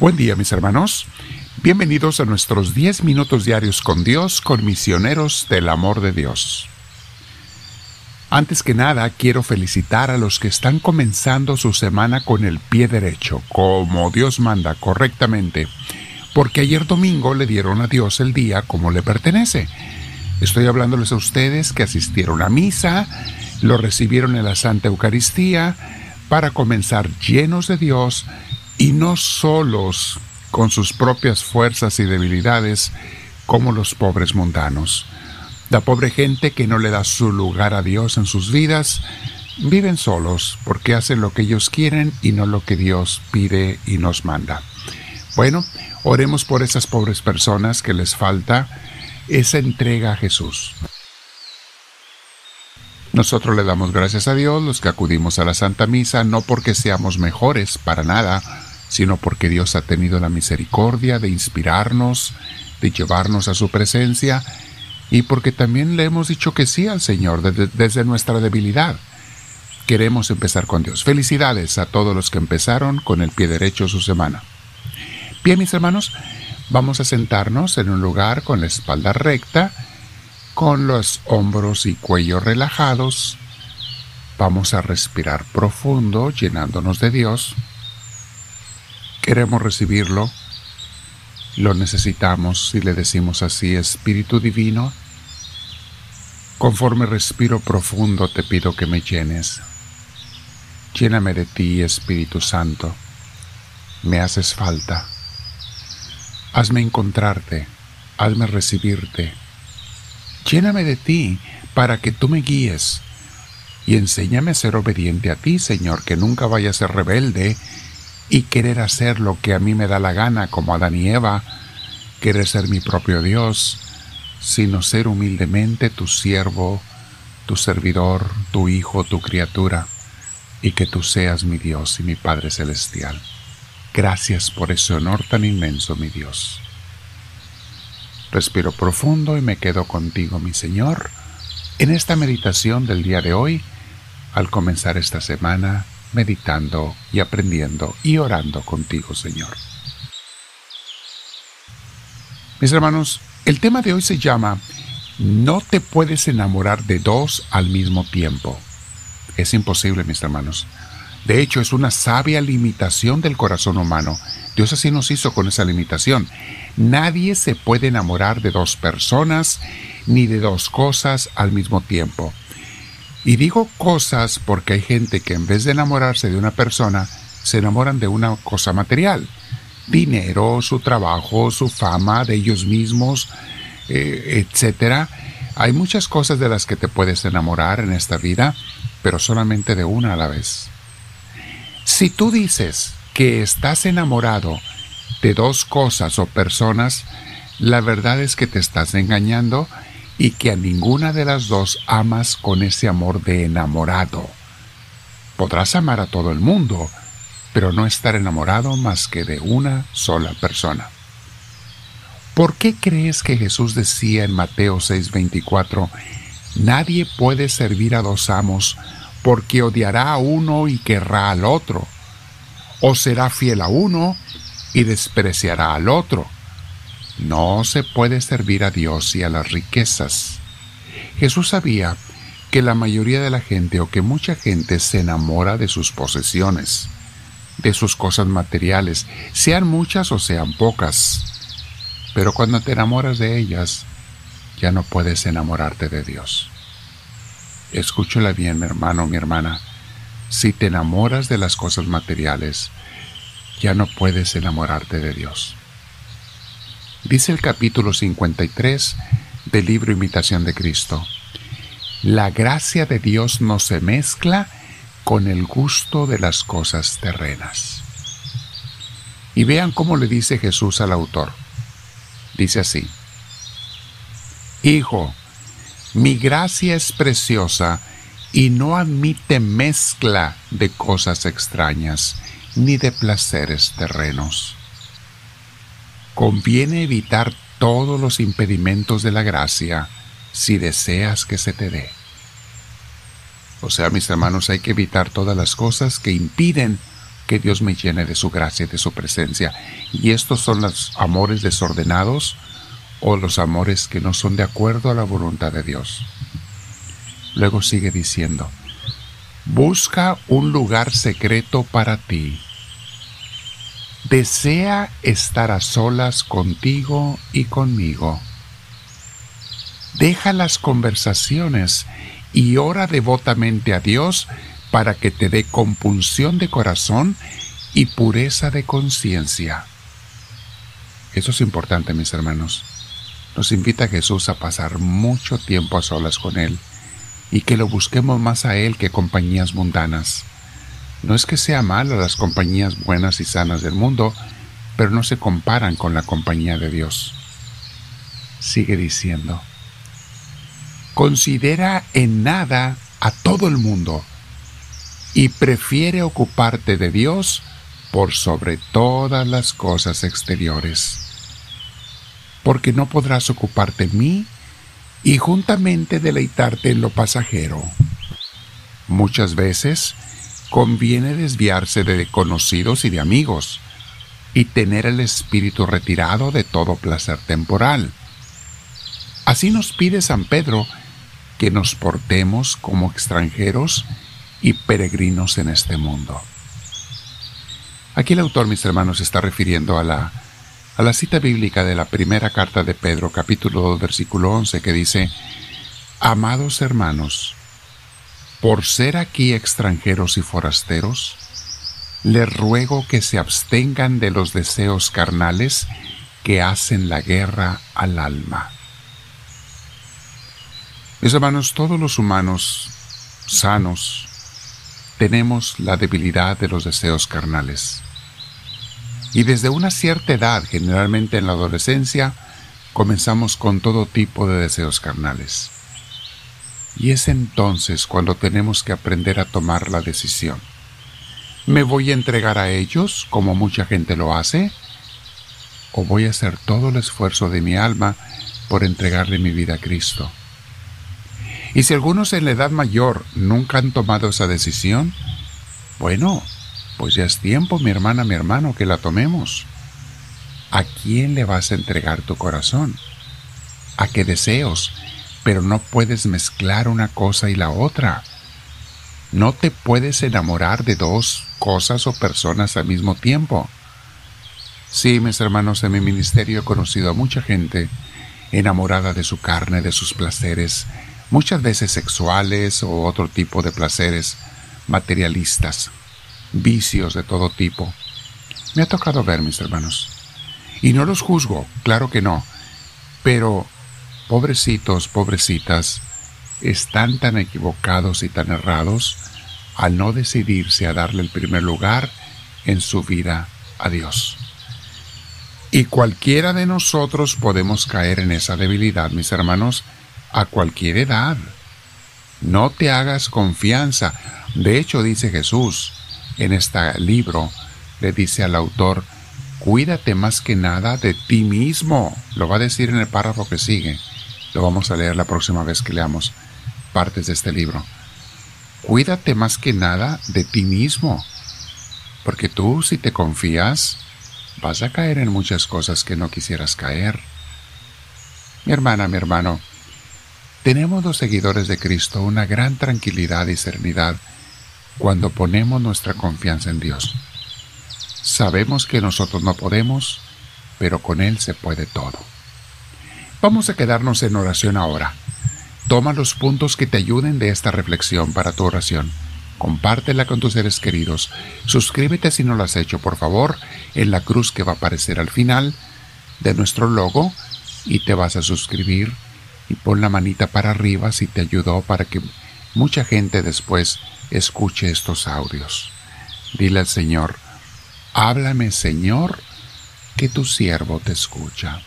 Buen día mis hermanos. Bienvenidos a nuestros 10 minutos diarios con Dios, con misioneros del amor de Dios. Antes que nada, quiero felicitar a los que están comenzando su semana con el pie derecho, como Dios manda correctamente, porque ayer domingo le dieron a Dios el día como le pertenece. Estoy hablándoles a ustedes que asistieron a misa, lo recibieron en la Santa Eucaristía, para comenzar llenos de Dios y no solos con sus propias fuerzas y debilidades como los pobres mundanos. La pobre gente que no le da su lugar a Dios en sus vidas, viven solos porque hacen lo que ellos quieren y no lo que Dios pide y nos manda. Bueno, oremos por esas pobres personas que les falta esa entrega a Jesús. Nosotros le damos gracias a Dios los que acudimos a la Santa Misa, no porque seamos mejores, para nada, sino porque Dios ha tenido la misericordia de inspirarnos, de llevarnos a su presencia, y porque también le hemos dicho que sí al Señor desde, nuestra debilidad. Queremos empezar con Dios. Felicidades a todos los que empezaron con el pie derecho su semana. Bien, mis hermanos, vamos a sentarnos en un lugar con la espalda recta, con los hombros y cuello relajados. Vamos a respirar profundo, llenándonos de Dios queremos recibirlo, lo necesitamos si le decimos así, Espíritu Divino, conforme respiro profundo te pido que me llenes. Lléname de ti, Espíritu Santo, me haces falta. Hazme encontrarte, hazme recibirte. Lléname de ti para que tú me guíes y enséñame a ser obediente a ti, Señor, que nunca vaya a ser rebelde y querer hacer lo que a mí me da la gana, como Adán y Eva, querer ser mi propio Dios, sino ser humildemente tu siervo, tu servidor, tu hijo, tu criatura, y que tú seas mi Dios y mi Padre Celestial. Gracias por ese honor tan inmenso, mi Dios. Respiro profundo y me quedo contigo, mi Señor, en esta meditación del día de hoy, al comenzar esta semana meditando y aprendiendo y orando contigo, Señor. Mis hermanos, el tema de hoy se llama No te puedes enamorar de dos al mismo tiempo. Es imposible, mis hermanos. De hecho, es una sabia limitación del corazón humano. Dios así nos hizo con esa limitación. Nadie se puede enamorar de dos personas ni de dos cosas al mismo tiempo. Y digo cosas porque hay gente que en vez de enamorarse de una persona, se enamoran de una cosa material. Dinero, su trabajo, su fama, de ellos mismos, eh, etc. Hay muchas cosas de las que te puedes enamorar en esta vida, pero solamente de una a la vez. Si tú dices que estás enamorado de dos cosas o personas, la verdad es que te estás engañando y que a ninguna de las dos amas con ese amor de enamorado. Podrás amar a todo el mundo, pero no estar enamorado más que de una sola persona. ¿Por qué crees que Jesús decía en Mateo 6:24, nadie puede servir a dos amos porque odiará a uno y querrá al otro, o será fiel a uno y despreciará al otro? No se puede servir a Dios y a las riquezas. Jesús sabía que la mayoría de la gente o que mucha gente se enamora de sus posesiones, de sus cosas materiales, sean muchas o sean pocas. Pero cuando te enamoras de ellas, ya no puedes enamorarte de Dios. Escúchala bien, mi hermano, mi hermana. Si te enamoras de las cosas materiales, ya no puedes enamorarte de Dios. Dice el capítulo 53 del libro Imitación de Cristo. La gracia de Dios no se mezcla con el gusto de las cosas terrenas. Y vean cómo le dice Jesús al autor. Dice así, Hijo, mi gracia es preciosa y no admite mezcla de cosas extrañas ni de placeres terrenos conviene evitar todos los impedimentos de la gracia si deseas que se te dé. O sea, mis hermanos, hay que evitar todas las cosas que impiden que Dios me llene de su gracia y de su presencia. Y estos son los amores desordenados o los amores que no son de acuerdo a la voluntad de Dios. Luego sigue diciendo, busca un lugar secreto para ti. Desea estar a solas contigo y conmigo. Deja las conversaciones y ora devotamente a Dios para que te dé compunción de corazón y pureza de conciencia. Eso es importante, mis hermanos. Nos invita Jesús a pasar mucho tiempo a solas con Él y que lo busquemos más a Él que compañías mundanas. No es que sea mala las compañías buenas y sanas del mundo, pero no se comparan con la compañía de Dios. Sigue diciendo, considera en nada a todo el mundo y prefiere ocuparte de Dios por sobre todas las cosas exteriores. Porque no podrás ocuparte de mí y juntamente deleitarte en lo pasajero. Muchas veces conviene desviarse de conocidos y de amigos y tener el espíritu retirado de todo placer temporal. Así nos pide San Pedro que nos portemos como extranjeros y peregrinos en este mundo. Aquí el autor, mis hermanos, está refiriendo a la, a la cita bíblica de la primera carta de Pedro, capítulo 2, versículo 11, que dice, Amados hermanos, por ser aquí extranjeros y forasteros, les ruego que se abstengan de los deseos carnales que hacen la guerra al alma. Mis hermanos, todos los humanos sanos, tenemos la debilidad de los deseos carnales. Y desde una cierta edad, generalmente en la adolescencia, comenzamos con todo tipo de deseos carnales. Y es entonces cuando tenemos que aprender a tomar la decisión. ¿Me voy a entregar a ellos como mucha gente lo hace? ¿O voy a hacer todo el esfuerzo de mi alma por entregarle mi vida a Cristo? Y si algunos en la edad mayor nunca han tomado esa decisión, bueno, pues ya es tiempo, mi hermana, mi hermano, que la tomemos. ¿A quién le vas a entregar tu corazón? ¿A qué deseos? Pero no puedes mezclar una cosa y la otra. No te puedes enamorar de dos cosas o personas al mismo tiempo. Sí, mis hermanos, en mi ministerio he conocido a mucha gente enamorada de su carne, de sus placeres, muchas veces sexuales o otro tipo de placeres materialistas, vicios de todo tipo. Me ha tocado ver, mis hermanos. Y no los juzgo, claro que no, pero pobrecitos, pobrecitas, están tan equivocados y tan errados al no decidirse a darle el primer lugar en su vida a Dios. Y cualquiera de nosotros podemos caer en esa debilidad, mis hermanos, a cualquier edad. No te hagas confianza. De hecho, dice Jesús en este libro, le dice al autor, cuídate más que nada de ti mismo. Lo va a decir en el párrafo que sigue. Lo vamos a leer la próxima vez que leamos partes de este libro. Cuídate más que nada de ti mismo. Porque tú, si te confías, vas a caer en muchas cosas que no quisieras caer. Mi hermana, mi hermano, tenemos los seguidores de Cristo una gran tranquilidad y serenidad cuando ponemos nuestra confianza en Dios. Sabemos que nosotros no podemos, pero con Él se puede todo. Vamos a quedarnos en oración ahora. Toma los puntos que te ayuden de esta reflexión para tu oración. Compártela con tus seres queridos. Suscríbete si no lo has hecho, por favor, en la cruz que va a aparecer al final de nuestro logo y te vas a suscribir y pon la manita para arriba si te ayudó para que mucha gente después escuche estos audios. Dile al Señor, háblame Señor, que tu siervo te escucha.